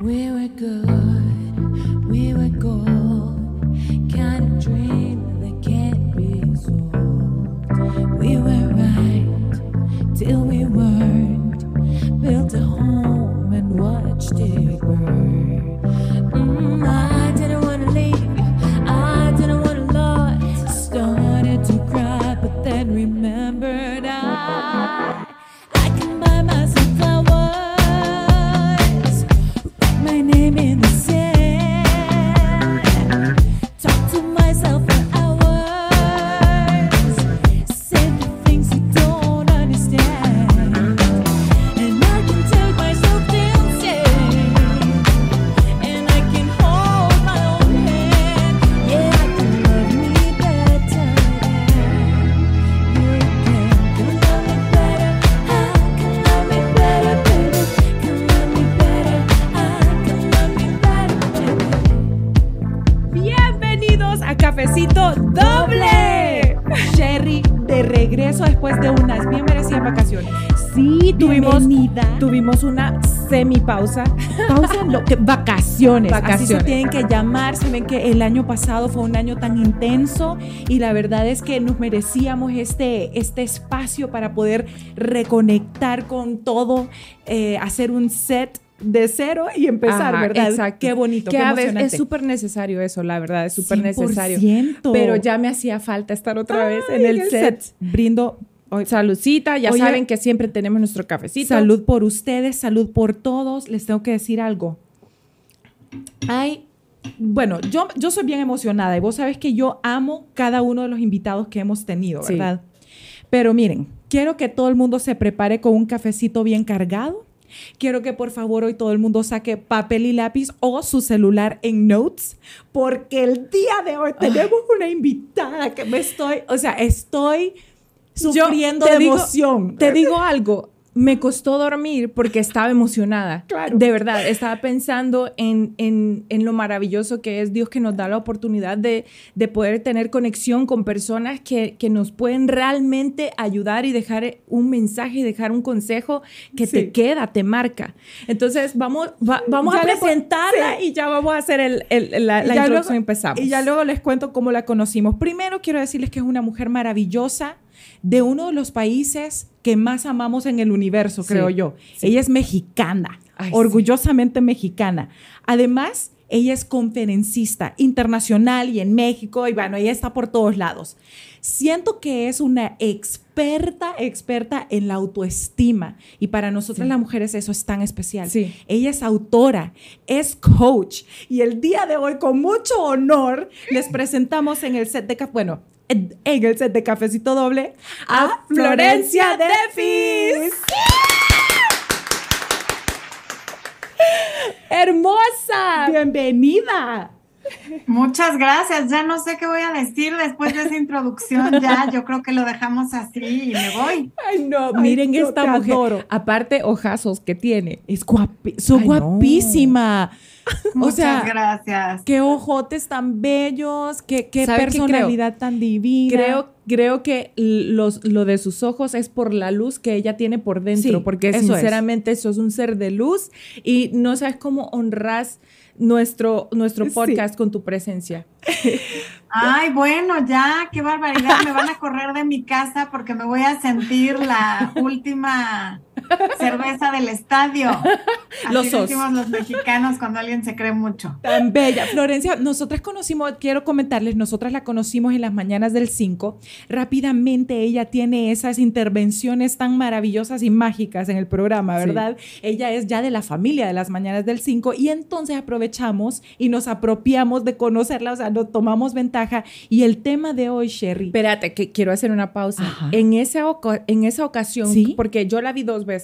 We were good, we were gold, vacaciones. Así se tienen que llamar. Saben que el año pasado fue un año tan intenso y la verdad es que nos merecíamos este, este espacio para poder reconectar con todo, eh, hacer un set de cero y empezar, Ajá, ¿verdad? exacto. Qué bonito, Que qué a veces es súper necesario eso, la verdad, es súper necesario. 100%. Pero ya me hacía falta estar otra vez en Ay, el set. Brindo Saludcita, ya Oye, saben que siempre tenemos nuestro cafecito. Salud por ustedes, salud por todos. Les tengo que decir algo. Hay, bueno, yo, yo soy bien emocionada y vos sabes que yo amo cada uno de los invitados que hemos tenido, Sí. ¿verdad? Pero miren, quiero que todo el mundo se prepare con un cafecito bien cargado. Quiero que por favor hoy todo el mundo saque papel y lápiz o su celular en notes, porque el día de hoy tenemos una invitada que me estoy, o sea, estoy sufriendo de digo- emoción. Te digo algo, me costó dormir porque estaba emocionada. Claro. De verdad, estaba pensando en, en- en lo maravilloso que es Dios que nos da la oportunidad de, de poder tener conexión con personas que, que nos pueden realmente ayudar y dejar un mensaje y dejar un consejo que Sí. te queda, te marca. Entonces, vamos, va- vamos Ya a presentarla y ya vamos a hacer el, el- la, la introducción luego- y empezamos. Y ya luego les cuento cómo la conocimos. Primero quiero decirles que es una mujer maravillosa de uno de los países que más amamos en el universo, Sí, creo yo. sí. Ella es mexicana, Ay, orgullosamente mexicana. Además, ella es conferencista internacional y en México, y bueno, ella está por todos lados. Siento que es una experta, experta en la autoestima. Y para nosotras las mujeres eso es tan especial. Sí. Ella es autora, es coach. Y el día de hoy, con mucho honor, les presentamos en el set de bueno, en el set de Cafecito Doble, a Florencia Defis. ¡Hermosa! Bienvenida. Muchas gracias. Ya no sé qué voy a decir después de esa introducción. Ya, yo creo que lo dejamos así y me voy. Ay, no, Ay, miren esta mujer. adoro. Aparte, ojazos que tiene. Es guapi, so Ay, no. O Muchas sea, gracias. qué ojotes tan bellos, qué, qué personalidad tan divina. Creo, creo que los, lo de sus ojos es por la luz que ella tiene por dentro, Sí, porque eso es. sinceramente sos un ser de luz y no sabes cómo honras nuestro, nuestro Sí. podcast con tu presencia. Ay, bueno, ya, qué barbaridad. Me van a correr de mi casa porque me voy a sentir la última cerveza del estadio. Así Los decimos los mexicanos cuando alguien se cree mucho. Tan bella. Florencia, nosotras conocimos, quiero comentarles, nosotras la conocimos en las mañanas del 5. Rápidamente ella tiene esas intervenciones tan maravillosas y mágicas en el programa, Sí. ¿verdad? Ella es ya de la familia de las mañanas del 5 y entonces aprovechamos y nos apropiamos de conocerla, o sea, nos tomamos ventaja. Y el tema de hoy, Sherry, Espérate, que quiero hacer una pausa. Ajá. En esa, en esa ocasión, ¿Sí? porque yo la vi dos veces,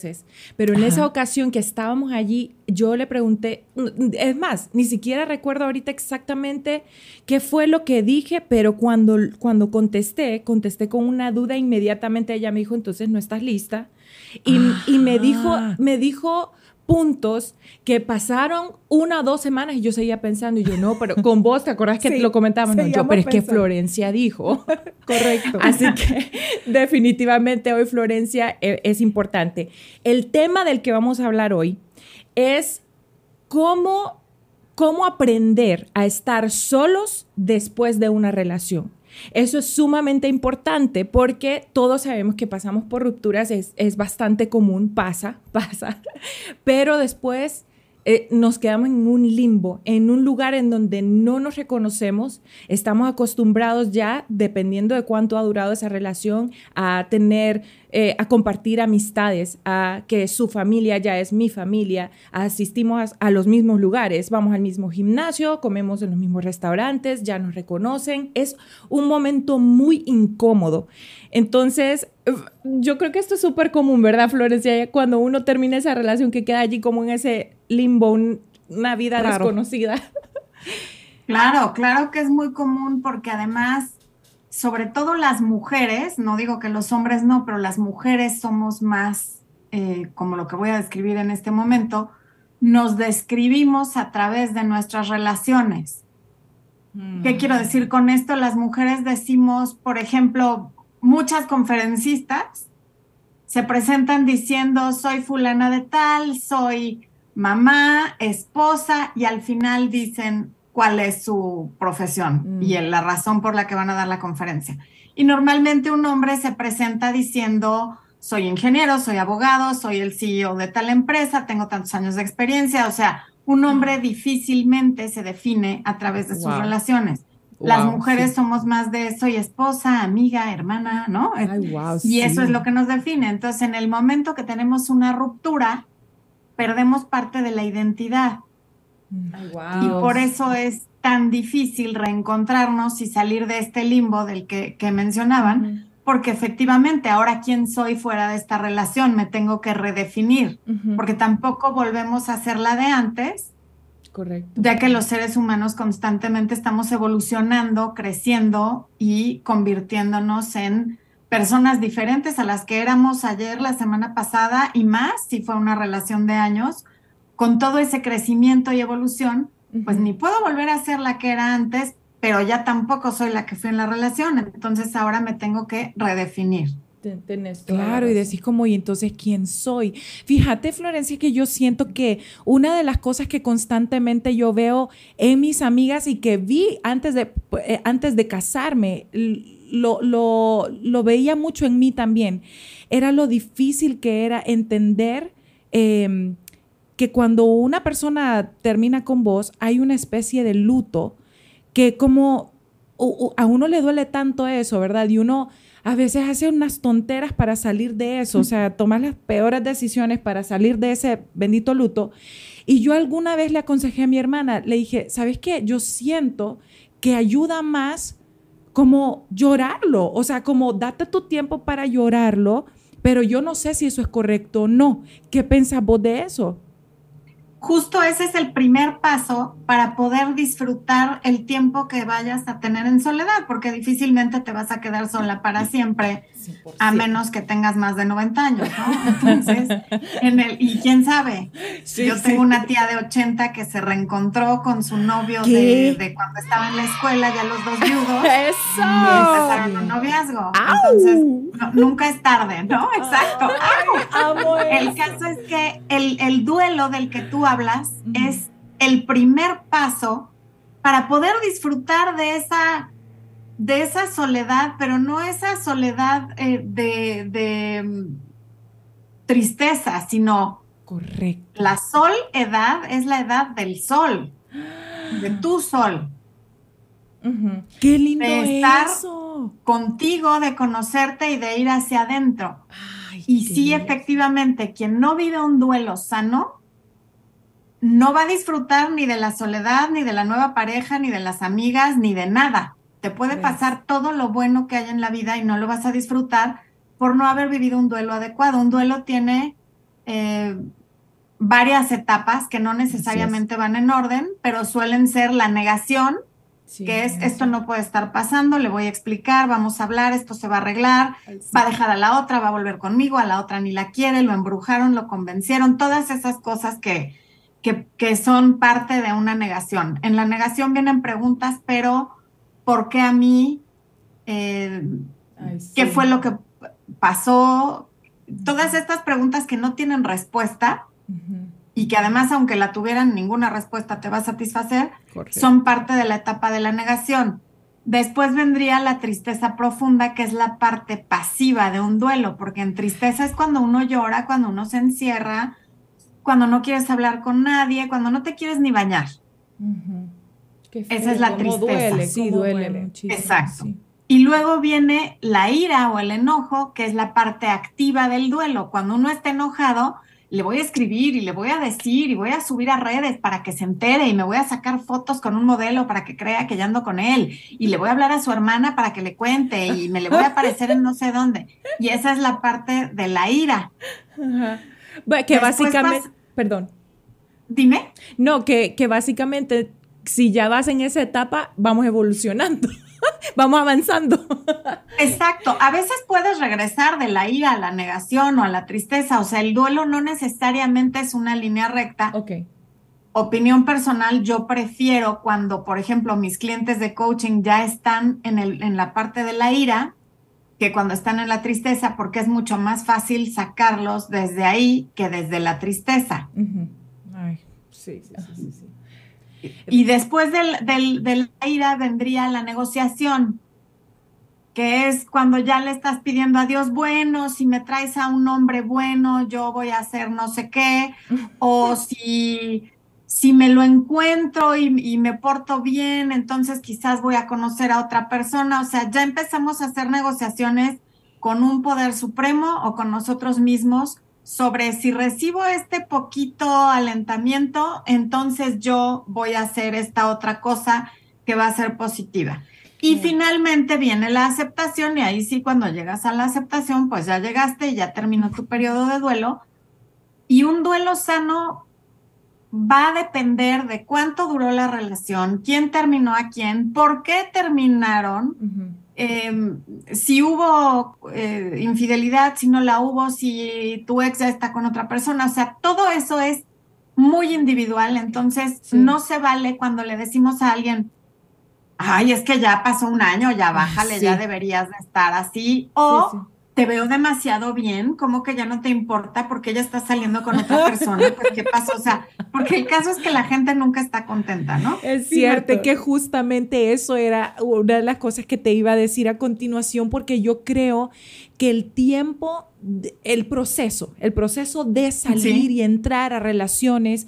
pero en Ajá. esa ocasión que estábamos allí, yo le pregunté, es más, ni siquiera recuerdo ahorita exactamente qué fue lo que dije, pero cuando, cuando contesté, contesté con una duda, inmediatamente ella me dijo, entonces no estás lista. Y, y me dijo, Ah. me dijo puntos que pasaron una o dos semanas y yo seguía pensando y yo no, pero con vos, ¿te acordás que Sí, lo comentábamos? No, yo, pero es que. Florencia dijo. Correcto. Así que definitivamente hoy Florencia eh, es importante. El tema del que vamos a hablar hoy es cómo, cómo aprender a estar solos después de una relación. Eso es sumamente importante porque todos sabemos que pasamos por rupturas, es, es bastante común, pasa, pasa, pero después eh, nos quedamos en un limbo, en un lugar en donde no nos reconocemos, estamos acostumbrados ya, dependiendo de cuánto ha durado esa relación, a tener, eh, a compartir amistades, a que su familia ya es mi familia, asistimos a, a los mismos lugares, vamos al mismo gimnasio, comemos en los mismos restaurantes, ya nos reconocen, es un momento muy incómodo. Entonces, yo creo que esto es súper común, ¿verdad, Florencia? Cuando uno termina esa relación que queda allí como en ese limbo, un- una vida Raro. desconocida. Claro, claro que es muy común porque además, sobre todo las mujeres, no digo que los hombres no, pero las mujeres somos más, eh, como lo que voy a describir en este momento, nos describimos a través de nuestras relaciones. ¿Qué quiero decir con esto? Las mujeres decimos, por ejemplo, muchas conferencistas se presentan diciendo soy fulana de tal, soy mamá, esposa y al final dicen cuál es su profesión Mm. y la razón por la que van a dar la conferencia. Y normalmente un hombre se presenta diciendo soy ingeniero, soy abogado, soy el CEO de tal empresa, tengo tantos años de experiencia, o sea, un hombre difícilmente se define a través de sus Wow. relaciones. Las Wow, mujeres sí. somos más de soy esposa, amiga, hermana, ¿no? Ay, wow, Y eso sí. es lo que nos define. Entonces, en el momento que tenemos una ruptura, perdemos parte de la identidad. Ay, Y por eso es tan difícil reencontrarnos y salir de este limbo del que, que mencionaban, porque efectivamente ahora quién soy fuera de esta relación, me tengo que redefinir, porque tampoco volvemos a ser la de antes, Correcto. ya que los seres humanos constantemente estamos evolucionando, creciendo y convirtiéndonos en personas diferentes a las que éramos ayer, la semana pasada y más, si fue una relación de años, con todo ese crecimiento y evolución, pues ni puedo volver a ser la que era antes, pero ya tampoco soy la que fui en la relación, entonces ahora me tengo que redefinir. Ten- tenés Claro, y decís como, ¿y entonces quién soy? Fíjate, Florencia, que yo siento que una de las cosas que constantemente yo veo en mis amigas y que vi antes de, eh, antes de casarme, lo, lo, lo veía mucho en mí también, era lo difícil que era entender eh, que cuando una persona termina con vos, hay una especie de luto que como a uno le duele tanto eso, ¿verdad? Y uno a veces hace unas tonteras para salir de eso, o sea, tomar las peores decisiones para salir de ese bendito luto. Y yo alguna vez le aconsejé a mi hermana, le dije, ¿sabes qué? Yo siento que ayuda más como llorarlo, o sea, como date tu tiempo para llorarlo, pero yo no sé si eso es correcto o no. ¿Qué pensás vos de eso? Justo ese es el primer paso para poder disfrutar el tiempo que vayas a tener en soledad, porque difícilmente te vas a quedar sola para siempre, a menos que tengas más de 90 años, ¿no? Entonces, en el, y quién sabe, Sí, yo sí. tengo una tía de 80 que se reencontró con su novio de, de cuando estaba en la escuela, ya los dos viudos. Y ¡Eso! empezaron un noviazgo. Entonces, no- nunca es tarde, ¿no? Exacto. Amo El eso. caso es que el, el duelo del que tú hablas es el primer paso para poder disfrutar de esa, de esa soledad, pero no esa soledad eh, de, de, mm, tristeza, sino Correcto. la sol edad es la edad del sol, de tu sol. Qué lindo De estar- eso. contigo, de conocerte y de ir hacia adentro. Ay, Y sí, lindo. efectivamente, quien no vive un duelo sano, no va a disfrutar ni de la soledad, ni de la nueva pareja, ni de las amigas, ni de nada. Te puede pasar todo lo bueno que hay en la vida y no lo vas a disfrutar por no haber vivido un duelo adecuado. Un duelo tiene eh, varias etapas que no necesariamente van en orden, pero suelen ser la negación, que es esto no puede estar pasando, le voy a explicar, vamos a hablar, esto se va a arreglar, va a dejar a la otra, va a volver conmigo, a la otra ni la quiere, lo embrujaron, lo convencieron, todas esas cosas que, que, son parte de una negación. En la negación vienen preguntas, pero ¿por qué a mí? Eh, ¿Qué fue lo que pasó? Todas estas preguntas que no tienen respuesta y que además, aunque la tuvieran, ninguna respuesta te va a satisfacer, son parte de la etapa de la negación. Después vendría la tristeza profunda, que es la parte pasiva de un duelo, porque en tristeza es cuando uno llora, cuando uno se encierra, cuando no quieres hablar con nadie, cuando no te quieres ni bañar. Esa es la tristeza. Duele, sí, duele, muchísimo. Exacto. Y luego viene la ira o el enojo, que es la parte activa del duelo. Cuando uno está enojado, le voy a escribir y le voy a decir y voy a subir a redes para que se entere y me voy a sacar fotos con un modelo para que crea que ya ando con él y le voy a hablar a su hermana para que le cuente y me le voy a aparecer en no sé dónde. Y esa es la parte de la ira. Que básicamente, perdón. Dime. No, que, que básicamente si ya vas en esa etapa, vamos evolucionando. vamos avanzando. Exacto. A veces puedes regresar de la ira a la negación o a la tristeza. O sea, el duelo no necesariamente es una línea recta. Ok. Opinión personal, yo prefiero cuando, por ejemplo, mis clientes de coaching ya están en, el, en la parte de la ira que cuando están en la tristeza, porque es mucho más fácil sacarlos desde ahí que desde la tristeza. Ay, sí, sí, sí. sí. Y después del, del, de la ira vendría la negociación, que es cuando ya le estás pidiendo a Dios, bueno, si me traes a un hombre bueno, yo voy a hacer no sé qué, o si, si me lo encuentro y, y, me porto bien, entonces quizás voy a conocer a otra persona. O sea, ya empezamos a hacer negociaciones con un poder supremo o con nosotros mismos sobre si recibo este poquito alentamiento, entonces yo voy a hacer esta otra cosa que va a ser positiva. Y finalmente viene la aceptación y ahí sí, cuando llegas a la aceptación, pues ya llegaste y ya terminó tu periodo de duelo. Y un duelo sano va a depender de cuánto duró la relación, quién terminó a quién, por qué terminaron. Em, si hubo eh, infidelidad, si no la hubo, si tu ex ya está con otra persona, o sea, todo eso es muy individual, entonces no se vale cuando le decimos a alguien, ay, es que ya pasó un año, ya bájale, ya deberías de estar así, o te veo demasiado bien, como que ya no te importa porque ella está saliendo con otra persona, pues qué pasó, o sea, porque el caso es que la gente nunca está contenta, ¿no? Es cierto que justamente eso era una de las cosas que te iba a decir a continuación, porque yo creo que el tiempo, el proceso, el proceso de salir y entrar a relaciones,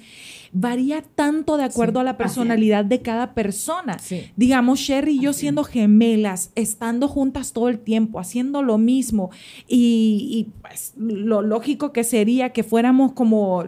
varía tanto de acuerdo a la personalidad de cada persona. Digamos, Sherry y yo siendo gemelas, estando juntas todo el tiempo, haciendo lo mismo, y, pues lo lógico que sería que fuéramos como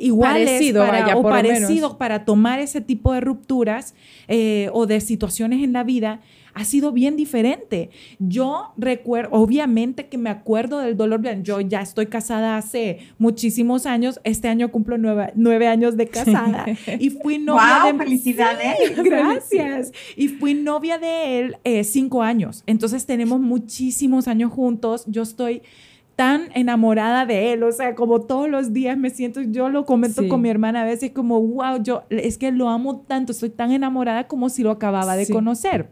iguales para, o parecidos para tomar ese tipo de rupturas eh, o de situaciones en la vida ha sido bien diferente. Yo recuerdo, obviamente que me acuerdo del dolor, yo ya estoy casada hace muchísimos años, este año cumplo nueve, años de casada y fui novia de... felicidades! gracias. Y fui novia de él eh, cinco años, entonces tenemos muchísimos años juntos, yo estoy tan enamorada de él, o sea, como todos los días me siento, yo lo comento con mi hermana a veces como, wow, yo es que lo amo tanto, estoy tan enamorada como si lo acababa de conocer.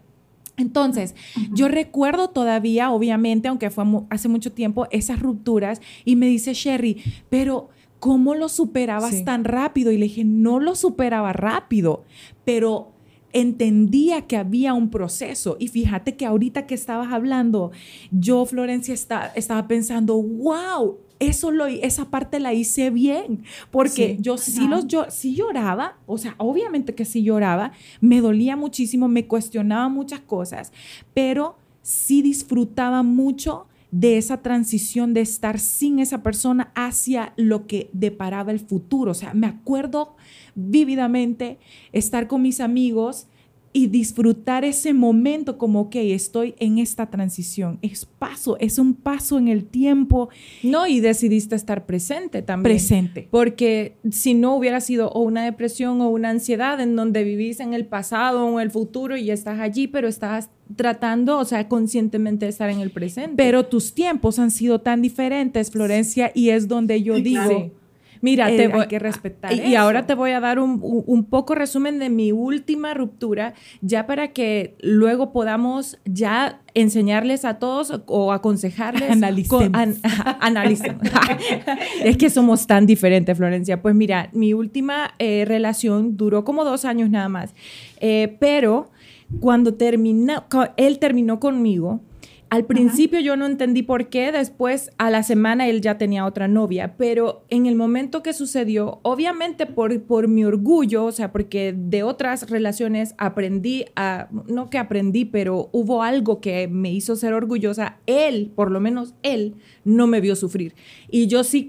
Entonces, yo recuerdo todavía, obviamente, aunque fue hace mucho tiempo, esas rupturas y me dice Sherry, pero ¿cómo lo superabas tan rápido? Y le dije, no lo superaba rápido, pero entendía que había un proceso. Y fíjate que ahorita que estabas hablando, yo, Florencia, estaba pensando, wow, eso lo, esa parte la hice bien, porque yo sí, los, yo sí lloraba, o sea, obviamente que sí lloraba, me dolía muchísimo, me cuestionaba muchas cosas, pero sí disfrutaba mucho de esa transición de estar sin esa persona hacia lo que deparaba el futuro. O sea, me acuerdo vívidamente estar con mis amigos y disfrutar ese momento como, que estoy en esta transición. Es paso, es un paso en el tiempo. No, y decidiste estar presente también. Presente. Porque si no hubiera sido o una depresión o una ansiedad en donde vivís en el pasado o en el futuro y estás allí, pero estás tratando, o sea, conscientemente de estar en el presente. Pero tus tiempos han sido tan diferentes, Florencia, y es donde yo digo... Mira, Eh, te hay voy, que respetar Y, ahora te voy a dar un, un- poco resumen de mi última ruptura, ya para que luego podamos ya enseñarles a todos o aconsejarles. Analicemos. con- an- analicemos. es que somos tan diferentes, Florencia. Pues mira, mi última eh, relación duró como dos años nada más, Eh, pero cuando terminó, cu- él terminó conmigo. Al principio yo no entendí por qué, después a la semana él ya tenía otra novia, pero en el momento que sucedió, obviamente por, por mi orgullo, o sea, porque de otras relaciones aprendí a, no que aprendí, pero hubo algo que me hizo ser orgullosa, él, por lo menos él, no me vio sufrir. Y yo sí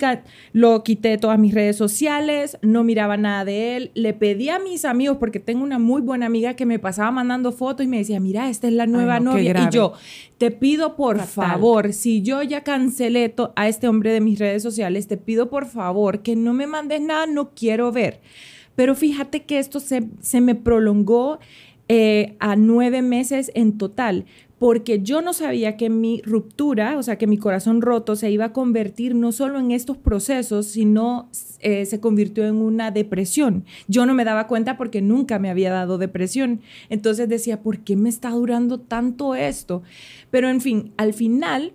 lo quité de todas mis redes sociales, no miraba nada de él, le pedí a mis amigos, porque tengo una muy buena amiga que me pasaba mandando fotos y me decía, mira, esta es la nueva no, novia. Y yo, te pido por Fatal. favor, si yo ya cancelé a este hombre de mis redes sociales, te pido por favor que no me mandes nada, no quiero ver. Pero fíjate que esto se, se me prolongó eh, a nueve meses en total, porque yo no sabía que mi ruptura, o sea, que mi corazón roto se iba a convertir no solo en estos procesos, sino eh, se convirtió en una depresión. Yo no me daba cuenta porque nunca me había dado depresión. Entonces decía, ¿por qué me está durando tanto esto? Pero en fin, al final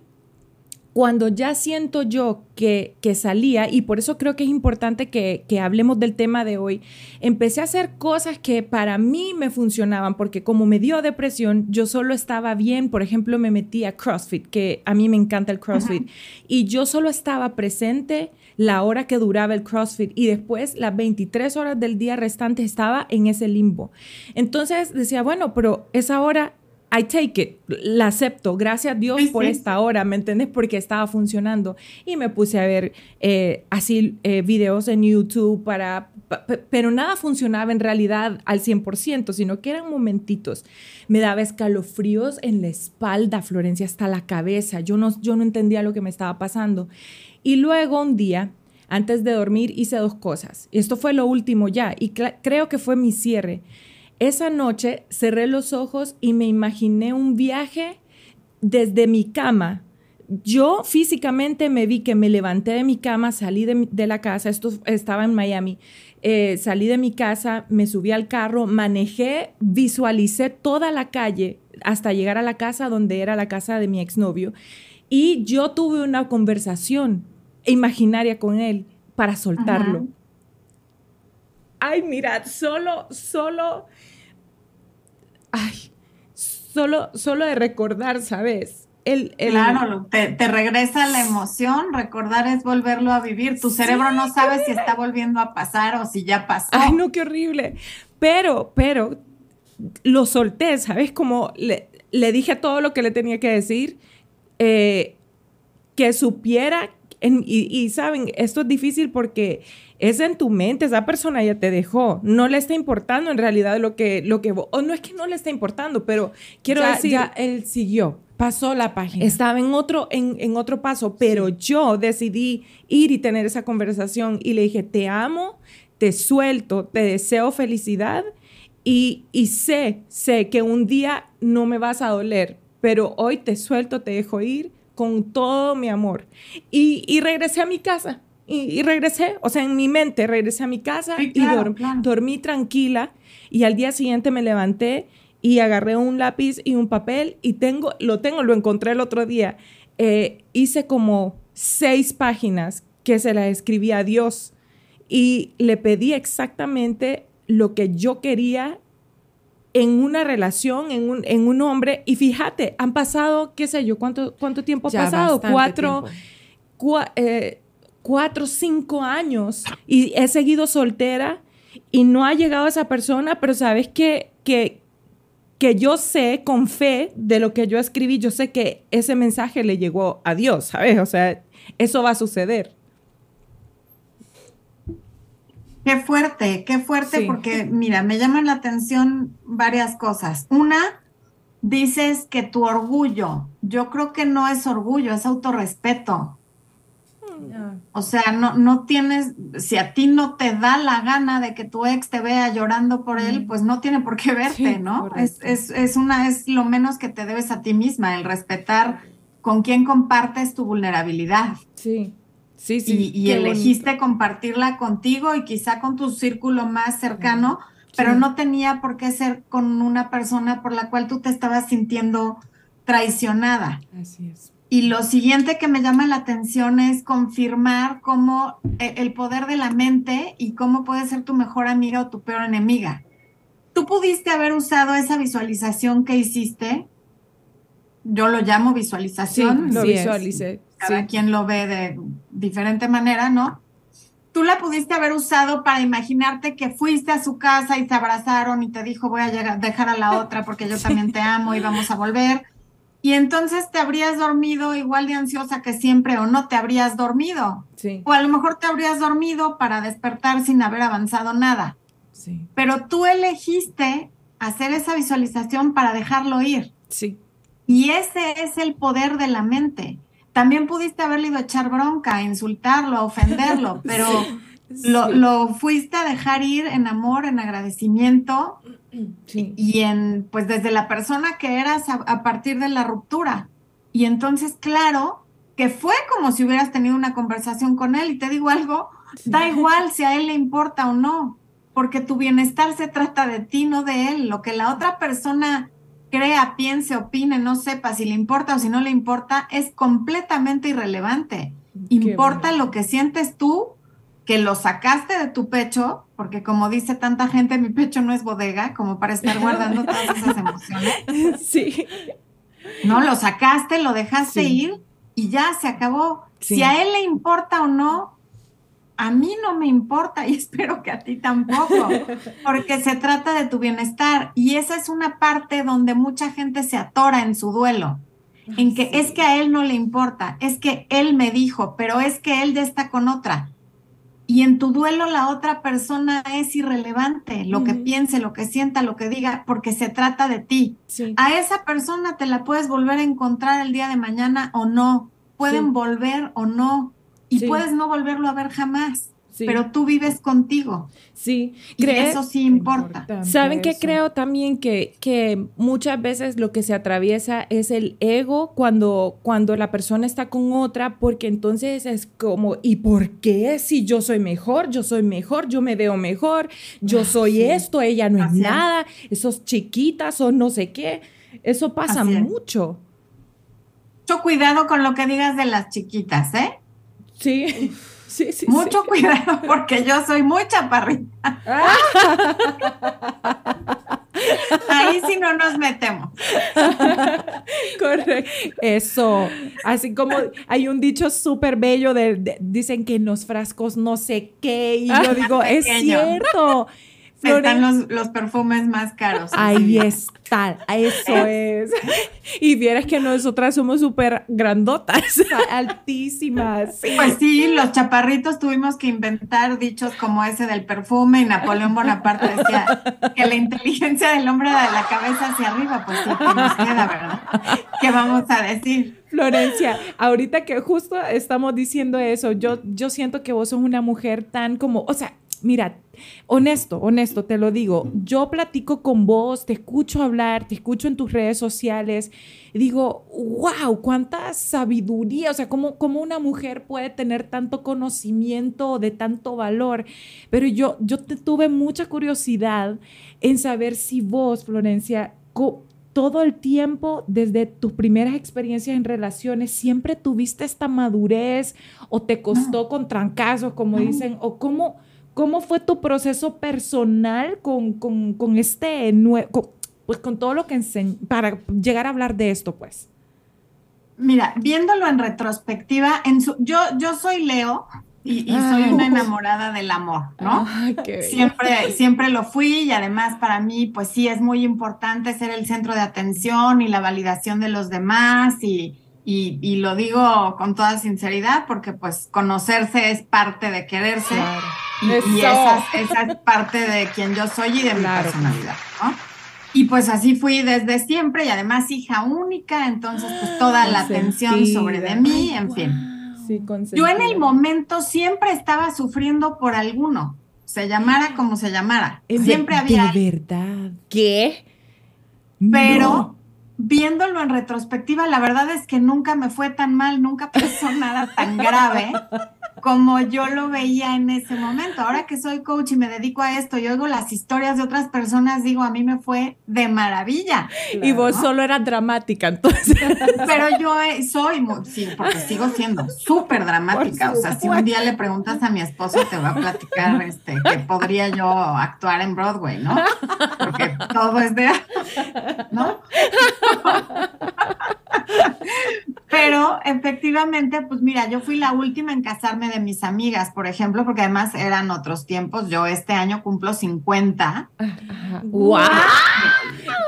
cuando ya siento yo que, que salía, y por eso creo que es importante que, que hablemos del tema de hoy, empecé a hacer cosas que para mí me funcionaban, porque como me dio depresión, yo solo estaba bien, por ejemplo, me metí a CrossFit, que a mí me encanta el CrossFit, y yo solo estaba presente la hora que duraba el CrossFit y después las 23 horas del día restante estaba en ese limbo. Entonces decía, bueno, pero esa hora I take it, la acepto, gracias a Dios Sí, por sí. esta hora, ¿me entiendes? Porque estaba funcionando. Y me puse a ver eh, así eh, videos en YouTube para, pa- pe- pero nada funcionaba en realidad al 100%, sino que eran momentitos. Me daba escalofríos en la espalda, Florencia, hasta la cabeza. Yo no, yo no entendía lo que me estaba pasando. Y luego un día, antes de dormir, hice dos cosas. Esto fue lo último ya, y creo que fue mi cierre. Esa noche cerré los ojos y me imaginé un viaje desde mi cama. Yo físicamente me vi que me levanté de mi cama, salí de, la casa, esto estaba en Miami, eh, salí de mi casa, me subí al carro, manejé, visualicé toda la calle hasta llegar a la casa donde era la casa de mi exnovio y yo tuve una conversación imaginaria con él para soltarlo. Ay, mirad, solo, solo, ay, solo, solo de recordar, ¿sabes? El, el- Claro, te regresa la emoción, recordar es volverlo a vivir. Tu cerebro no sabe si está volviendo a pasar o si ya pasó. Ay, no, qué horrible. Pero, pero, lo solté, ¿sabes? Como le, le dije todo lo que le tenía que decir, eh, que supiera, en- y, y, saben, esto es difícil porque es en tu mente, esa persona ya te dejó, no le está importando en realidad lo que, lo que, o no es que no le está importando, pero quiero ya, decir, ya él siguió, pasó la página. estaba en otro, en, en otro paso, pero yo decidí ir y tener esa conversación y le dije, te amo, te suelto, te deseo felicidad y, y sé, sé que un día no me vas a doler, pero hoy te suelto, te dejo ir con todo mi amor. Y, y regresé a mi casa. Y, y regresé, o sea, en mi mente regresé a mi casa Sí, y claro, dorm- claro. dormí tranquila y al día siguiente me levanté y agarré un lápiz y un papel y tengo, lo tengo, lo encontré el otro día. Eh, hice como seis páginas que se las escribí a Dios y le pedí exactamente lo que yo quería en una relación, en un, en un hombre. Y fíjate, han pasado, qué sé yo, ¿cuánto, cuánto tiempo ha Ya pasado? bastante Cuatro, cua- eh, cuatro, cinco años y he seguido soltera y no ha llegado esa persona, pero sabes que, que, que yo sé con fe de lo que yo escribí, yo sé que ese mensaje le llegó a Dios, ¿sabes? O sea, eso va a suceder. Qué fuerte, qué fuerte, porque mira, me llaman la atención varias cosas. Una, dices que tu orgullo, yo creo que no es orgullo, es autorrespeto. O sea, no, no tienes, si a ti no te da la gana de que tu ex te vea llorando por él, pues no tiene por qué verte, ¿no? Es, es, es, una, es lo menos que te debes a ti misma, el respetar con quién compartes tu vulnerabilidad. Sí. Sí, sí. Y, elegiste compartirla contigo y quizá con tu círculo más cercano, pero no tenía por qué ser con una persona por la cual tú te estabas sintiendo traicionada. Así es. Y lo siguiente que me llama la atención es confirmar cómo e, el poder de la mente y cómo puede ser tu mejor amiga o tu peor enemiga. Tú pudiste haber usado esa visualización que hiciste. Yo lo llamo visualización. Sí, lo visualicé. Cada quien lo ve de diferente manera, ¿no? Tú la pudiste haber usado para imaginarte que fuiste a su casa y se abrazaron y te dijo voy a llegar, dejar a la otra porque yo también te amo y vamos a volver y entonces te habrías dormido igual de ansiosa que siempre o no te habrías dormido. Sí. O a lo mejor te habrías dormido para despertar sin haber avanzado nada. Sí. Pero tú elegiste hacer esa visualización para dejarlo ir. Sí. Y ese es el poder de la mente. También pudiste haberle ido a echar bronca, a insultarlo, a ofenderlo, pero lo, lo, fuiste a dejar ir en amor, en agradecimiento y en, pues desde la persona que eras a, partir de la ruptura. Y entonces, claro, que fue como si hubieras tenido una conversación con él. Y te digo algo, da igual si a él le importa o no, porque tu bienestar se trata de ti, no de él. Lo que la otra persona crea, piense, opine, no sepa si le importa o si no le importa, es completamente irrelevante. importa lo que sientes tú que lo sacaste de tu pecho, porque como dice tanta gente, mi pecho no es bodega, como para estar guardando todas esas emociones. Sí. No, lo sacaste, lo dejaste ir y ya se acabó. Si a él le importa o no, a mí no me importa y espero que a ti tampoco, porque se trata de tu bienestar. Y esa es una parte donde mucha gente se atora en su duelo, en que es que a él no le importa, es que él me dijo, pero es que él ya está con otra. Y en tu duelo la otra persona es irrelevante, lo que piense, lo que sienta, lo que diga, porque se trata de ti. A esa persona te la puedes volver a encontrar el día de mañana o no, pueden volver o no, y puedes no volverlo a ver jamás pero tú vives contigo. Sí, y eso sí importa. ¿Saben qué creo también? Que, que muchas veces lo que se atraviesa es el ego cuando, cuando la persona está con otra, porque entonces es como, ¿y por qué si yo soy mejor? Yo soy mejor, yo me veo mejor, yo ah, soy esto, ella no es nada, esos chiquitas o no sé qué. Eso pasa mucho. Mucho cuidado con lo que digas de las chiquitas, ¿eh? Sí. Mucho cuidado porque yo soy muy chaparrita. Ahí sí no nos metemos. Correcto. Eso. Así como hay un dicho súper bello de, dicen que en los frascos no sé qué y yo digo, es cierto. Están los, perfumes más caros. Ahí está, eso es. Y vieras que nosotras somos súper grandotas, altísimas. Pues sí, los chaparritos tuvimos que inventar dichos como ese del perfume y Napoleón Bonaparte decía que la inteligencia del hombre de la cabeza hacia arriba, pues sí, que nos queda, ¿verdad? ¿Qué vamos a decir? Florencia, ahorita que justo estamos diciendo eso, yo, yo siento que vos sos una mujer tan como, o sea, mira, honesto, honesto, te lo digo, yo platico con vos, te escucho hablar, te escucho en tus redes sociales, y digo, wow, cuánta sabiduría, o sea, cómo, una mujer puede tener tanto conocimiento de tanto valor, pero yo, yo te tuve mucha curiosidad en saber si vos, Florencia, todo el tiempo, desde tus primeras experiencias en relaciones, siempre tuviste esta madurez o te costó con trancazos, como dicen, o cómo, ¿Cómo fue tu proceso personal con, con, este nuevo, pues con todo lo que enseñó, para llegar a hablar de esto, pues? Mira, viéndolo en retrospectiva, en su, yo, yo soy Leo y, soy una enamorada del amor, ¿no? siempre, siempre lo fui y además para mí, pues sí, es muy importante ser el centro de atención y la validación de los demás y, y, lo digo con toda sinceridad porque pues conocerse es parte de quererse. Y, esa, es- esa es parte de quien yo soy y de mi personalidad, ¿no? Y pues así fui desde siempre y además hija única, entonces pues toda la atención sobre de mí, en fin. Sí, Yo en el momento siempre estaba sufriendo por alguno, se llamara como se llamara. Es de- Siempre había De verdad. ¿Qué? Pero No. viéndolo en retrospectiva, la verdad es que nunca me fue tan mal, nunca pasó nada tan grave como yo lo veía en ese momento. Ahora que soy coach y me dedico a esto y oigo las historias de otras personas, digo, a mí me fue de maravilla. Y vos ¿no? solo eras dramática, entonces. Pero yo eh, soy, muy, sí, porque sigo siendo súper dramática. O sea, si un día le preguntas a mi esposo, te va a platicar este, que podría yo actuar en Broadway, ¿no? Porque todo es de... ¿No? Pero efectivamente, pues mira, yo fui la última en casarme de mis amigas, por ejemplo, porque además eran otros tiempos. Yo este año cumplo 50. ¡Wow!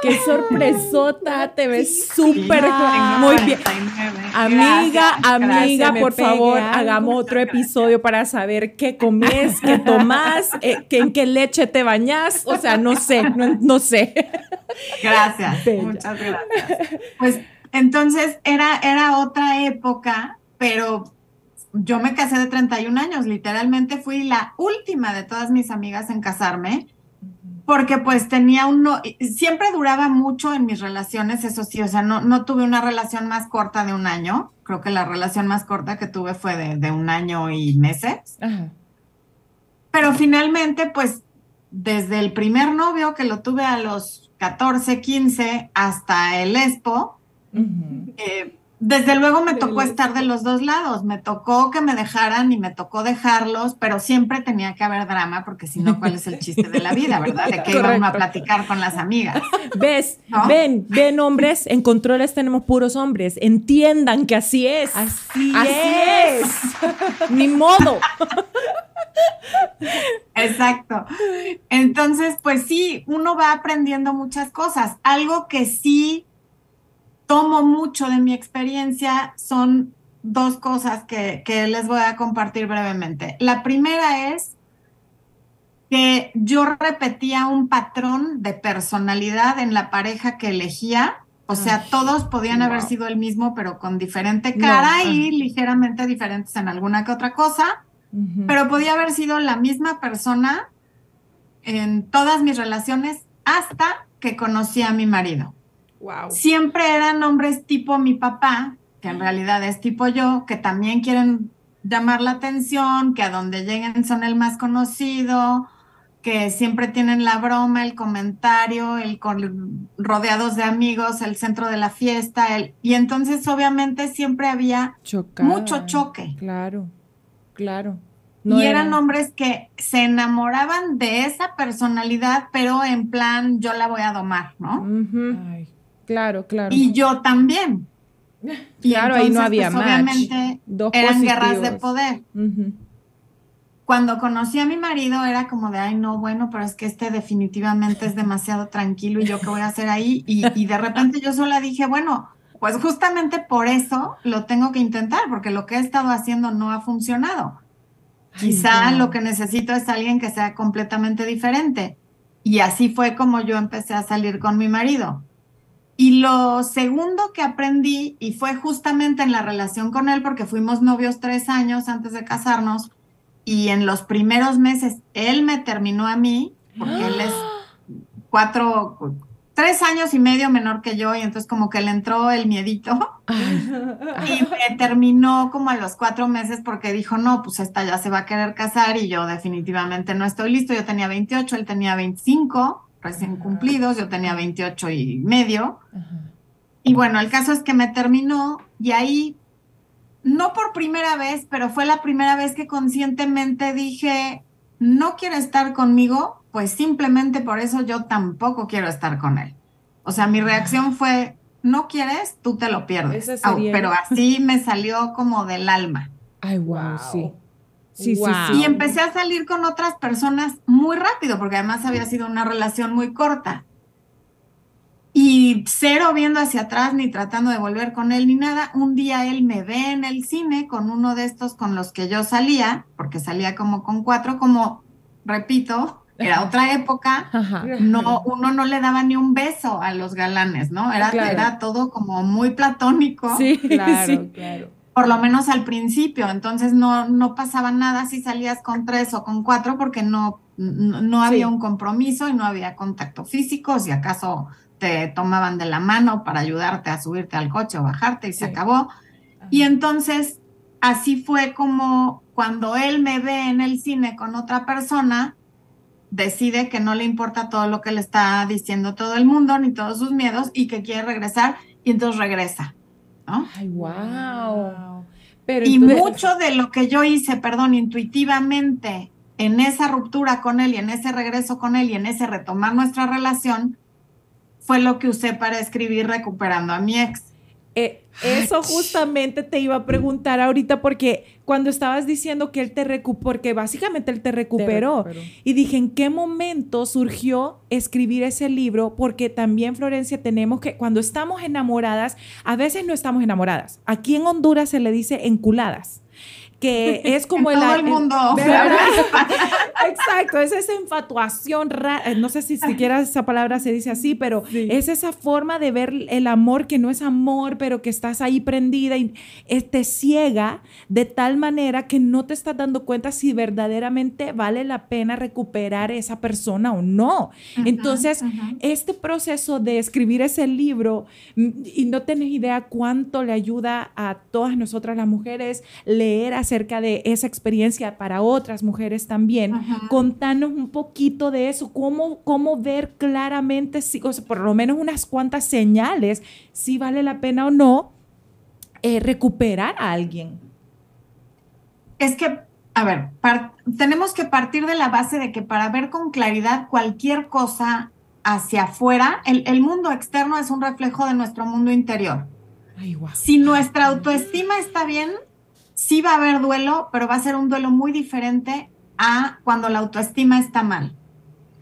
¡Qué sorpresota! Te ves súper muy bien. 49. Amiga, Gracias, amiga, por favor, algo. hagamos otro episodio para saber qué comes, qué tomás, eh, que- en qué leche te bañas. O sea, no sé, no, no sé. Gracias, Bella. muchas gracias. Pues entonces era, era otra época, pero yo me casé de 31 años, literalmente fui la última de todas mis amigas en casarme, porque pues tenía uno, siempre duraba mucho en mis relaciones, eso sí, o sea, no, no tuve una relación más corta de un año, creo que la relación más corta que tuve fue de, de un año y meses. Ajá. Pero finalmente, pues, desde el primer novio que lo tuve a los 14, 15, hasta el Expo, eh, desde luego me tocó estar de los dos lados. Me tocó que me dejaran y me tocó dejarlos, pero siempre tenía que haber drama, porque si no, ¿cuál es el chiste de la vida, verdad? De que iba uno a platicar con las amigas. ¿Ves? ¿No? Ven, ven hombres, en controles tenemos puros hombres. Entiendan que así es. Así, Así es. Ni modo. Exacto. Entonces, pues sí, uno va aprendiendo muchas cosas. Algo que sí tomo mucho de mi experiencia son dos cosas que, que les voy a compartir brevemente. La primera es que yo repetía un patrón de personalidad en la pareja que elegía. O sea, todos podían haber sido el mismo, pero con diferente cara y ligeramente diferentes en alguna que otra cosa pero podía haber sido la misma persona en todas mis relaciones hasta que conocí a mi marido. Wow. Siempre eran hombres tipo mi papá, que en realidad es tipo yo, que también quieren llamar la atención, que a donde lleguen son el más conocido, que siempre tienen la broma, el comentario, el con- rodeados de amigos, el centro de la fiesta, el, y entonces obviamente siempre había mucho choque. Claro, claro. y eran hombres que se enamoraban de esa personalidad, pero en plan, yo la voy a domar, ¿no? Ay. Claro, claro. Y yo también. Y Claro, ahí no había pues, match. Obviamente Dos eran guerras de poder. Cuando conocí a mi marido era como de, ay, no, bueno, pero es que este definitivamente es demasiado tranquilo y yo qué voy a hacer ahí. Y, y de repente yo sola dije, bueno, pues justamente por eso lo tengo que intentar, porque lo que he estado haciendo no ha funcionado. Quizá lo que necesito es alguien que sea completamente diferente. Y así fue como yo empecé a salir con mi marido. Y lo segundo que aprendí, y fue justamente en la relación con él, porque fuimos novios tres años antes de casarnos, y en los primeros meses él me terminó a mí, porque él es cuatro, tres años y medio menor que yo, y entonces como que le entró el miedito. Y me terminó como a los cuatro meses porque dijo, no, pues esta ya se va a querer casar y yo definitivamente no estoy listo. Yo tenía 28, él tenía 25 recién cumplidos, yo tenía 28 y medio. Y bueno, el caso es que me terminó y ahí, no por primera vez, pero fue la primera vez que conscientemente dije, no quiere estar conmigo, pues simplemente por eso yo tampoco quiero estar con él. O sea, mi reacción fue, no quieres, tú te lo pierdes. Pero así me salió como del alma. Ay, wow, Wow. sí. Sí, Wow. sí, sí. Y empecé a salir con otras personas muy rápido, porque además había sido una relación muy corta. Y cero viendo hacia atrás ni tratando de volver con él ni nada. Un día él me ve en el cine con uno de estos con los que yo salía, porque salía como con cuatro, como, repito, era otra época, no, uno no le daba ni un beso a los galanes, ¿no? Era, era todo como muy platónico. Sí, claro, claro. Por lo menos al principio, entonces no, no pasaba nada si salías con tres o con cuatro porque no, no, había un compromiso y no había contacto físico, si acaso te tomaban de la mano para ayudarte a subirte al coche o bajarte y se acabó. Y entonces así fue como cuando él me ve en el cine con otra persona, decide que no le importa todo lo que le está diciendo todo el mundo, ni todos sus miedos, y que quiere regresar, y entonces regresa. ¿No? Ay, wow. Pero y mucho de lo que yo hice, perdón, intuitivamente en esa ruptura con él y en ese regreso con él y en ese retomar nuestra relación, fue lo que usé para escribir Recuperando a mi ex. Eh, eso justamente te iba a preguntar ahorita porque cuando estabas diciendo que él te recuperó, porque básicamente él te recuperó, y dije, ¿en qué momento surgió escribir ese libro? Porque también, Florencia, tenemos que, cuando estamos enamoradas, a veces no estamos enamoradas. Aquí en Honduras se le dice enculadas que es como el... Todo el mundo. Exacto, es esa infatuación, rara, no sé si siquiera esa palabra se dice así, pero es esa forma de ver el amor que no es amor, pero que estás ahí prendida y te ciega de tal manera que no te estás dando cuenta si verdaderamente vale la pena recuperar esa persona o no. Entonces, este proceso de escribir ese libro, y no tenés idea cuánto le ayuda a todas nosotras las mujeres leer acerca de esa experiencia para otras mujeres también. Contanos un poquito de eso, cómo, cómo ver claramente, si, por lo menos unas cuantas señales, si vale la pena o no eh, recuperar a alguien. Es que, a ver, tenemos que partir de la base de que para ver con claridad cualquier cosa hacia afuera, el, el mundo externo es un reflejo de nuestro mundo interior. Si nuestra autoestima está bien, sí va a haber duelo, pero va a ser un duelo muy diferente a cuando la autoestima está mal.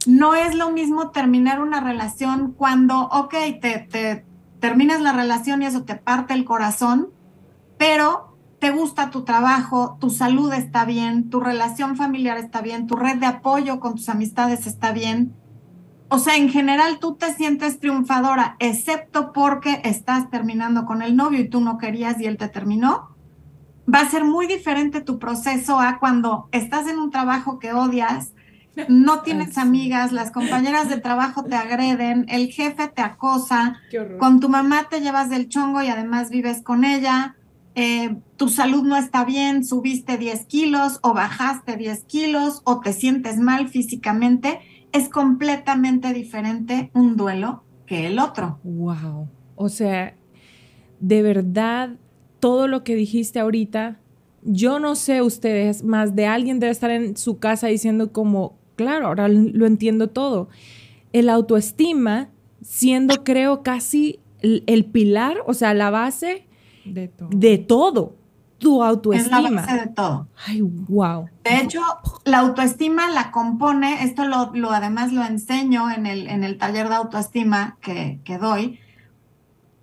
No es lo mismo terminar una relación cuando, ok, te, terminas la relación y eso te parte el corazón, pero te gusta tu trabajo, tu salud está bien, tu relación familiar está bien, tu red de apoyo con tus amistades está bien. O sea, en general tú te sientes triunfadora, excepto porque estás terminando con el novio y tú no querías y él te terminó va a ser muy diferente tu proceso a cuando estás en un trabajo que odias, no tienes amigas, las compañeras de trabajo te agreden, el jefe te acosa, con tu mamá te llevas del chongo y además vives con ella, eh, tu salud no está bien, subiste 10 kilos o bajaste 10 kilos o te sientes mal físicamente, es completamente diferente un duelo que el otro. Wow. O sea, de verdad todo lo que dijiste ahorita, yo no sé ustedes, más de alguien debe estar en su casa diciendo como, claro, ahora lo entiendo todo. El autoestima siendo, creo, casi el, pilar, o sea, la base de todo. De todo. Tu autoestima. Es la base de todo. Ay, wow. De hecho, la autoestima la compone, esto lo, lo además lo enseño en el, en el taller de autoestima que, que doy,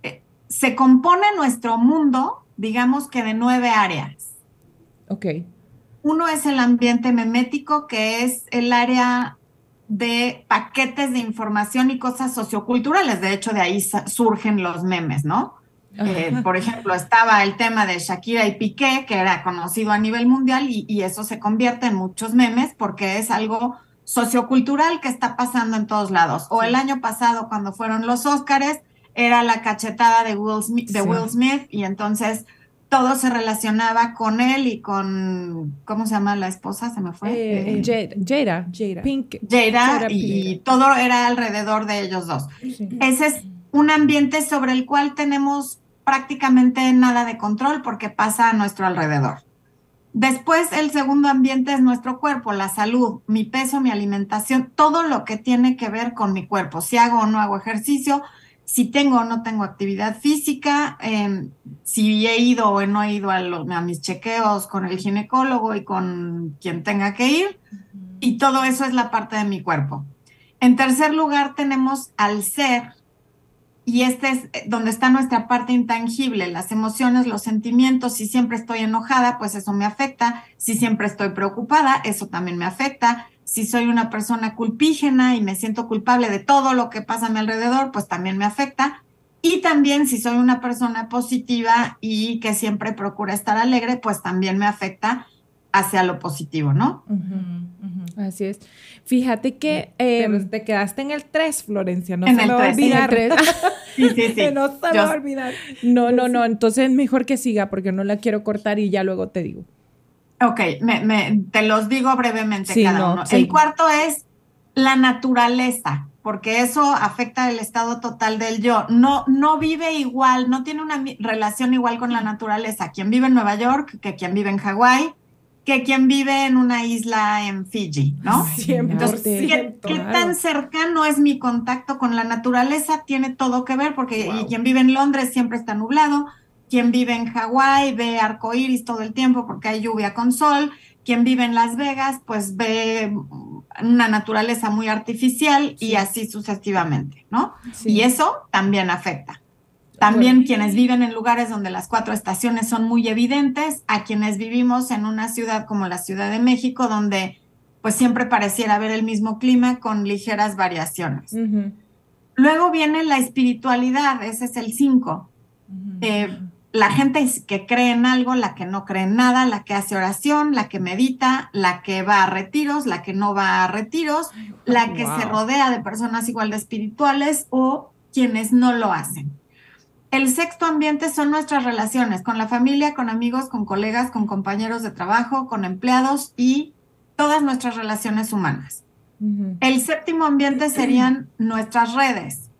eh, se compone nuestro mundo digamos que de nueve áreas. Ok. Uno es el ambiente memético, que es el área de paquetes de información y cosas socioculturales. De hecho, de ahí surgen los memes, ¿no? Eh, por ejemplo, estaba el tema de Shakira y Piqué, que era conocido a nivel mundial, y, y, eso se convierte en muchos memes porque es algo sociocultural que está pasando en todos lados. O el año pasado, cuando fueron los Óscares, era la cachetada de Will Smith, de Will Smith y entonces todo se relacionaba con él y con, ¿cómo se llama la esposa? Se me fue. Eh, eh, Jada, Jada, Pink. Jada, y todo era alrededor de ellos dos. Ese es un ambiente sobre el cual tenemos prácticamente nada de control porque pasa a nuestro alrededor. Después, el segundo ambiente es nuestro cuerpo, la salud, mi peso, mi alimentación, todo lo que tiene que ver con mi cuerpo, si hago o no hago ejercicio, si tengo o no tengo actividad física, em, si he ido o no he ido a, a, mis chequeos con el ginecólogo y con quien tenga que ir, y todo eso es la parte de mi cuerpo. En tercer lugar tenemos al ser, y este es eh, donde está nuestra parte intangible, las emociones, los sentimientos. Si siempre estoy enojada, pues eso me afecta. Si siempre estoy preocupada, eso también me afecta. Si soy una persona culpígena y me siento culpable de todo lo que pasa a mi alrededor, pues también me afecta. Y también si soy una persona positiva y que siempre procura estar alegre, pues también me afecta hacia lo positivo, ¿no? Así es. Fíjate que... Pero te quedaste en el 3, Florencia, no En se va a tres, en el tres. Sí, sí, sí. no se va a olvidar. No, no, no. Entonces mejor que siga porque no la quiero cortar y ya luego te digo. Ok, me- me- te los digo brevemente Sí, cada no, uno. sí. El cuarto es la naturaleza, porque eso afecta el estado total del yo. No, no vive igual, no tiene una relación igual con la naturaleza. Quien vive en Nueva York, que quien vive en Hawái, que quien vive en una isla en Fiji, ¿no? Entonces, Sí, ¿qué, tan cercano es mi contacto con la naturaleza? Tiene todo que ver, porque Wow. y quien vive en Londres siempre está nublado, quien vive en Hawái ve arcoíris todo el tiempo porque hay lluvia con sol, quien vive en Las Vegas pues ve una naturaleza muy artificial y así sucesivamente, ¿no? Sí. Y eso también afecta. También quienes viven en lugares donde las cuatro estaciones son muy evidentes, a quienes vivimos en una ciudad como la Ciudad de México, donde pues siempre pareciera haber el mismo clima con ligeras variaciones. Luego viene la espiritualidad, ese es el 5. La gente es- que cree en algo, la que no cree en nada, la que hace oración, la que medita, la que va a retiros, la que no va a retiros, la que se rodea de personas igual de espirituales o quienes no lo hacen. El sexto ambiente son nuestras relaciones con la familia, con amigos, con colegas, con compañeros de trabajo, con empleados y todas nuestras relaciones humanas. El séptimo ambiente serían nuestras redes,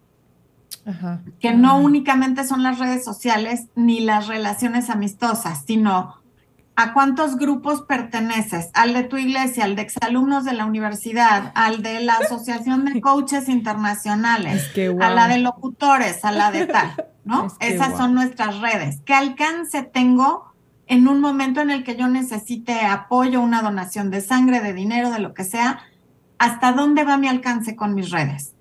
Ajá. que no únicamente son las redes sociales ni las relaciones amistosas, sino a cuántos grupos perteneces, al de tu iglesia, al de exalumnos de la universidad, al de la Asociación de Coaches Internacionales, Es que a la de locutores, a la de tal, ¿no? Es que Esas son nuestras redes. ¿Qué alcance tengo en un momento en el que yo necesite apoyo, una donación de sangre, de dinero, de lo que sea? ¿Hasta dónde va mi alcance con mis redes?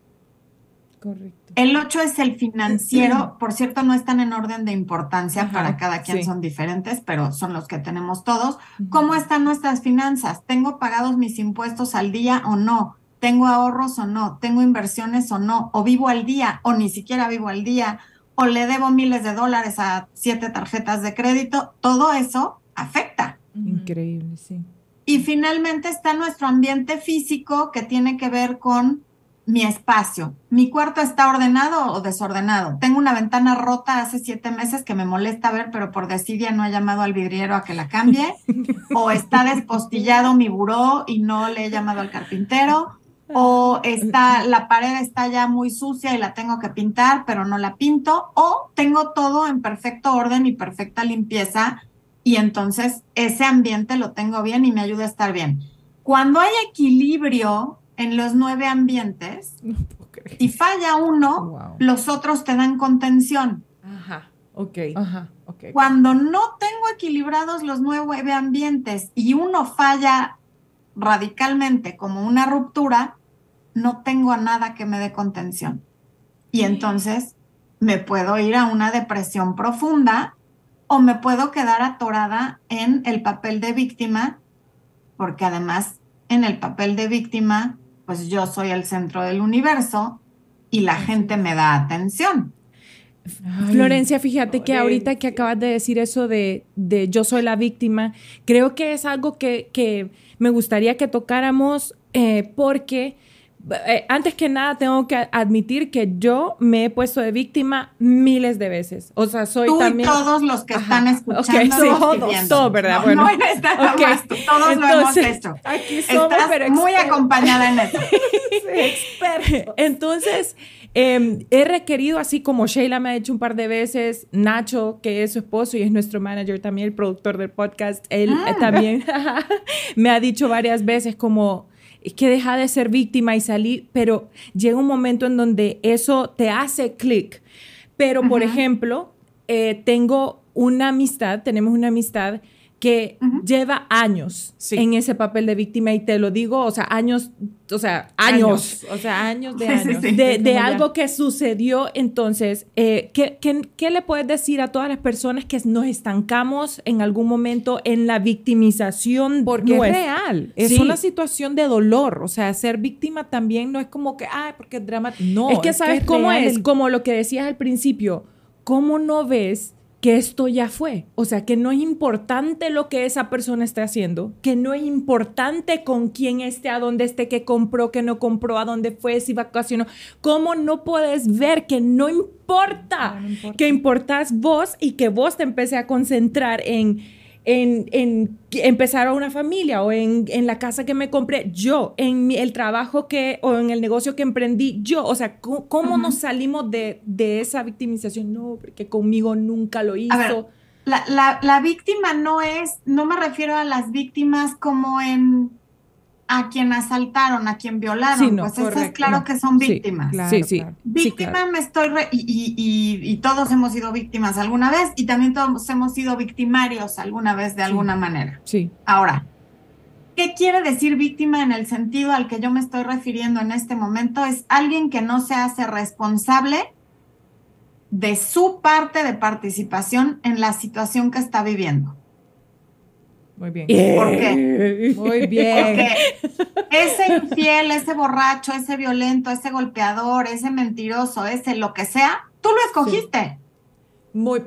Correcto. El 8 es el financiero, por cierto, no están en orden de importancia Ajá, para cada quien, sí. son diferentes, pero son los que tenemos todos. ¿Cómo están nuestras finanzas? ¿Tengo pagados mis impuestos al día o no? ¿Tengo ahorros o no? ¿Tengo inversiones o no? ¿O vivo al día o ni siquiera vivo al día? ¿O le debo miles de dólares a siete tarjetas de crédito? Todo eso afecta. Increíble, sí. Y finalmente está nuestro ambiente físico que tiene que ver con mi espacio. ¿Mi cuarto está ordenado o desordenado? Tengo una ventana rota hace siete meses que me molesta ver, pero por desidia no he llamado al vidriero a que la cambie. o está despostillado mi buró y no le he llamado al carpintero. O está, la pared está ya muy sucia y la tengo que pintar, pero no la pinto. O tengo todo en perfecto orden y perfecta limpieza y entonces ese ambiente lo tengo bien y me ayuda a estar bien. Cuando hay equilibrio en los nueve ambientes, No si falla uno, Wow. los otros te dan contención. Ajá, ok, Ajá. ok. Cuando no tengo equilibrados los nueve ambientes y uno falla radicalmente como una ruptura, no tengo nada que me dé contención. Y entonces me puedo ir a una depresión profunda o me puedo quedar atorada en el papel de víctima, porque además en el papel de víctima, pues yo soy el centro del universo y la gente me da atención. Florencia, fíjate que ahorita que acabas de decir eso de, de yo soy la víctima, creo que es algo que, que me gustaría que tocáramos eh, porque eh, antes que nada tengo que admitir que yo me he puesto de víctima miles de veces. O sea, soy Tú también... y todos los que están escuchando. ok, sí, todos, todos, ¿verdad? No, Bueno, no más todos lo hemos hecho. Aquí somos, Estás pero muy acompañada en eso. expertos. Entonces, eh, he requerido, así como Sheila me ha dicho un par de veces, Nacho, que es su esposo y es nuestro manager también, el productor del podcast, él Ah. eh, también me ha dicho varias veces como, es que deja de ser víctima y salir, pero llega un momento en donde eso te hace clic. Pero, por ejemplo, eh, tengo una amistad, tenemos una amistad que lleva años Sí. en ese papel de víctima y te lo digo, o sea, años, o sea, años. O sea, años de sí, años. sí. De, algo que sucedió, entonces, eh, ¿qué, qué, qué le puedes decir a todas las personas que nos estancamos en algún momento en la victimización? Porque es real, es una situación de dolor, o sea, ser víctima también no es como que, ay, porque es dramático, no. es que sabes cómo real es, el- como lo que decías al principio, ¿cómo no ves que esto ya fue? O sea, que no es importante lo que esa persona esté haciendo, que no es importante con quién esté, a dónde esté, qué compró, qué no compró, a dónde fue, si vacacionó. ¿Cómo no puedes ver que no importa, No, no importa. que importas vos y que vos te empecé a concentrar en... En, en empezar a una familia o en, en la casa que me compré yo, en mi- el trabajo que o en el negocio que emprendí yo. O sea, ¿cómo, cómo nos salimos de, de esa victimización? No, porque conmigo nunca lo hizo. A ver, La, la, la víctima no es, no me refiero a las víctimas como en a quien asaltaron, a quien violaron, Sí, no, pues esas correcto, claro no. que son Sí, víctimas. Claro, Sí, sí. claro. Víctima claro. me estoy, re- y, y- y- y todos hemos sido víctimas alguna vez y también todos hemos sido victimarios alguna vez de alguna manera. Sí. Ahora, ¿qué quiere decir víctima en el sentido al que yo me estoy refiriendo en este momento? Es alguien que no se hace responsable de su parte de participación en la situación que está viviendo. Muy bien. ¿Por qué? Muy bien. Porque ese infiel, ese borracho, ese violento, ese golpeador, ese mentiroso, ese lo que sea, tú lo escogiste. Muy.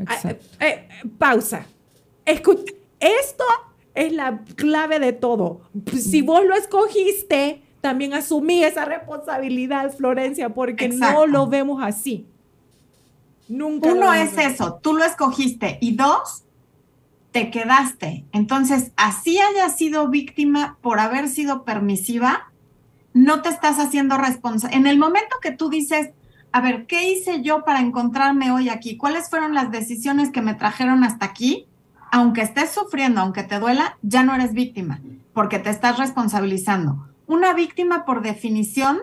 Exacto. Ah, eh, eh, pausa. Escu- Esto es la clave de todo. Si vos lo escogiste, también asumí esa responsabilidad, Florencia, porque no lo vemos así. Nunca. Uno es eso, tú lo escogiste. Y dos, te quedaste. Entonces, así hayas sido víctima por haber sido permisiva, no te estás haciendo responsable. En el momento que tú dices, a ver, ¿qué hice yo para encontrarme hoy aquí? ¿Cuáles fueron las decisiones que me trajeron hasta aquí? Aunque estés sufriendo, aunque te duela, ya no eres víctima, porque te estás responsabilizando. Una víctima, por definición,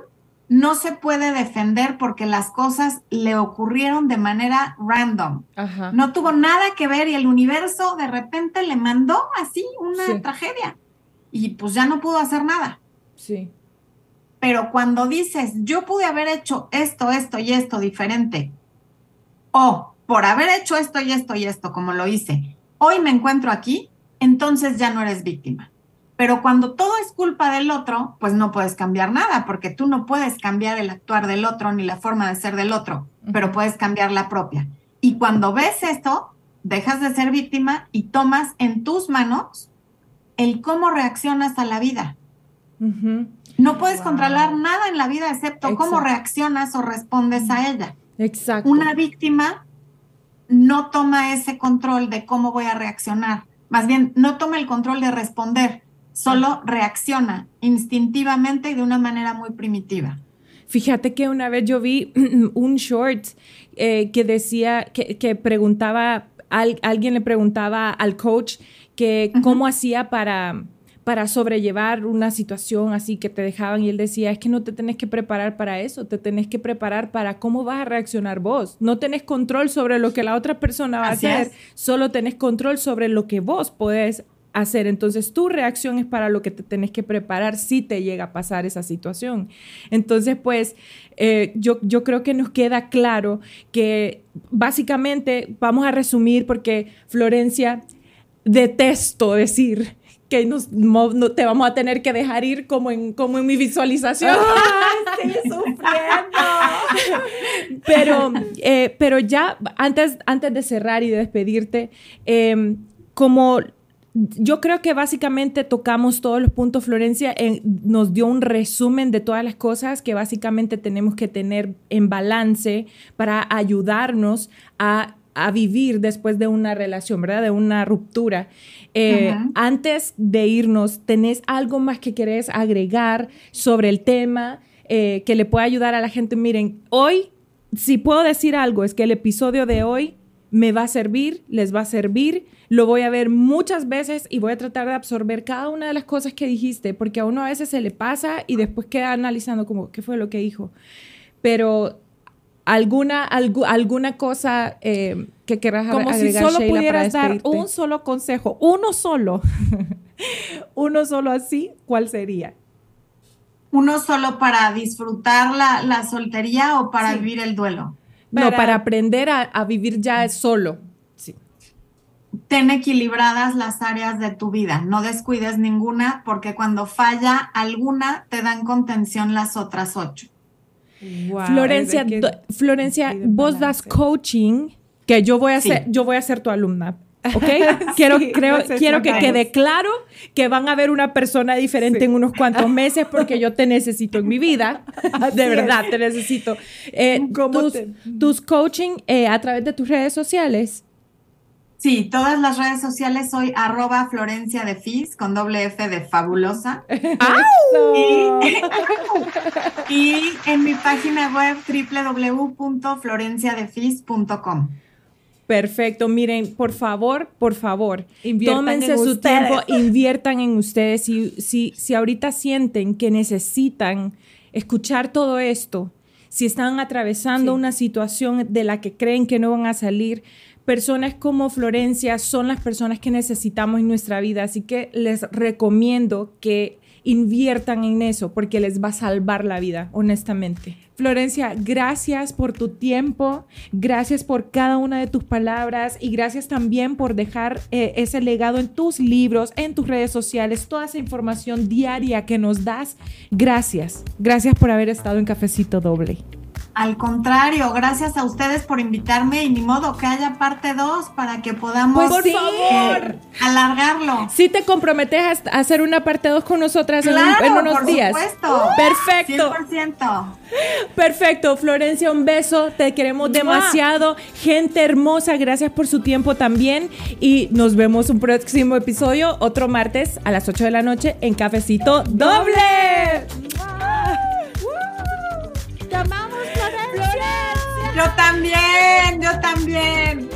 no se puede defender porque las cosas le ocurrieron de manera random. Ajá. No tuvo nada que ver y el universo de repente le mandó así una Sí. tragedia y pues ya no pudo hacer nada. Sí. Pero cuando dices, yo pude haber hecho esto, esto y esto diferente, o por haber hecho esto y esto y esto como lo hice, hoy me encuentro aquí, entonces ya no eres víctima. Pero cuando todo es culpa del otro, pues no puedes cambiar nada, porque tú no puedes cambiar el actuar del otro ni la forma de ser del otro, pero puedes cambiar la propia. Y cuando ves esto, dejas de ser víctima y tomas en tus manos el cómo reaccionas a la vida. No puedes Wow. controlar nada en la vida excepto cómo reaccionas o respondes a ella. Exacto. Una víctima no toma ese control de cómo voy a reaccionar. Más bien, no toma el control de responder, solo reacciona instintivamente y de una manera muy primitiva. Fíjate que una vez yo vi un short eh, que decía, que, que preguntaba, al- alguien le preguntaba al coach que cómo hacía para, para sobrellevar una situación así que te dejaban y él decía, es que no te tenés que preparar para eso, te tenés que preparar para cómo vas a reaccionar vos. No tenés control sobre lo que la otra persona va Así a hacer, es. solo tenés control sobre lo que vos podés hacer. Entonces tu reacción es para lo que te tenés que preparar si te llega a pasar esa situación. Entonces, pues eh, yo, yo creo que nos queda claro que básicamente vamos a resumir porque Florencia, detesto decir que nos, no, te vamos a tener que dejar ir como en, como en mi visualización. ¡Ay, estoy sufriendo! pero, eh, pero ya antes, antes de cerrar y de despedirte, eh, como yo creo que básicamente tocamos todos los puntos, Florencia en- nos dio un resumen de todas las cosas que básicamente tenemos que tener en balance para ayudarnos a, a vivir después de una relación, ¿verdad? De una ruptura. Eh. Antes de irnos, ¿tenés algo más que querés agregar sobre el tema eh, que le pueda ayudar a la gente? Miren, hoy, si puedo decir algo, es que el episodio de hoy me va a servir, les va a servir, lo voy a ver muchas veces y voy a tratar de absorber cada una de las cosas que dijiste, porque a uno a veces se le pasa y después queda analizando como qué fue lo que dijo. Pero ¿Alguna, algu- alguna cosa eh, que querrás Como si agregar, solo Sheila, pudieras dar un solo consejo, uno solo, uno solo así, ¿cuál sería? ¿Uno solo para disfrutar la, la soltería o para Sí. vivir el duelo? No, Para- aprender a, a vivir ya solo. Sí. Ten equilibradas las áreas de tu vida, no descuides ninguna porque cuando falla alguna te dan contención las otras ocho. Florencia, Florencia, vos das coaching, que yo voy a Sí. ser, yo voy a ser tu alumna. ¿Ok? quiero Sí, creo, es quiero que que quede claro que van a ver una persona diferente Sí. en unos cuantos meses porque yo te necesito en mi vida. De verdad, te necesito. Eh, ¿Cómo tus, te- tus coaching eh, a través de tus redes sociales. Sí, todas las redes sociales soy arroba Florencia de Fis con doble F de fabulosa. Y, y en mi página web www.florenciadefis.com. Perfecto. Miren, por favor, por favor, Inviertan tómense en su ustedes. tiempo, inviertan en ustedes. Si, si, si ahorita sienten que necesitan escuchar todo esto, si están atravesando Sí. una situación de la que creen que no van a salir, personas como Florencia son las personas que necesitamos en nuestra vida. Así que les recomiendo que inviertan en eso porque les va a salvar la vida, honestamente. Florencia, gracias por tu tiempo, gracias por cada una de tus palabras y gracias también por dejar eh, ese legado en tus libros, en tus redes sociales, toda esa información diaria que nos das. Gracias, gracias por haber estado en Cafecito Doble. Al contrario, gracias a ustedes por invitarme y ni modo que haya parte 2 para que podamos Pues, por eh, favor. alargarlo. Si te comprometes a hacer una parte 2 con nosotras en un- en, unos por días. supuesto. Perfecto. 100%. Perfecto, Florencia, un beso. Te queremos demasiado. Gente hermosa, gracias por su tiempo también. Y nos vemos un próximo episodio, otro martes a las 8 de la noche en Cafecito Doble. Yo también, yo también.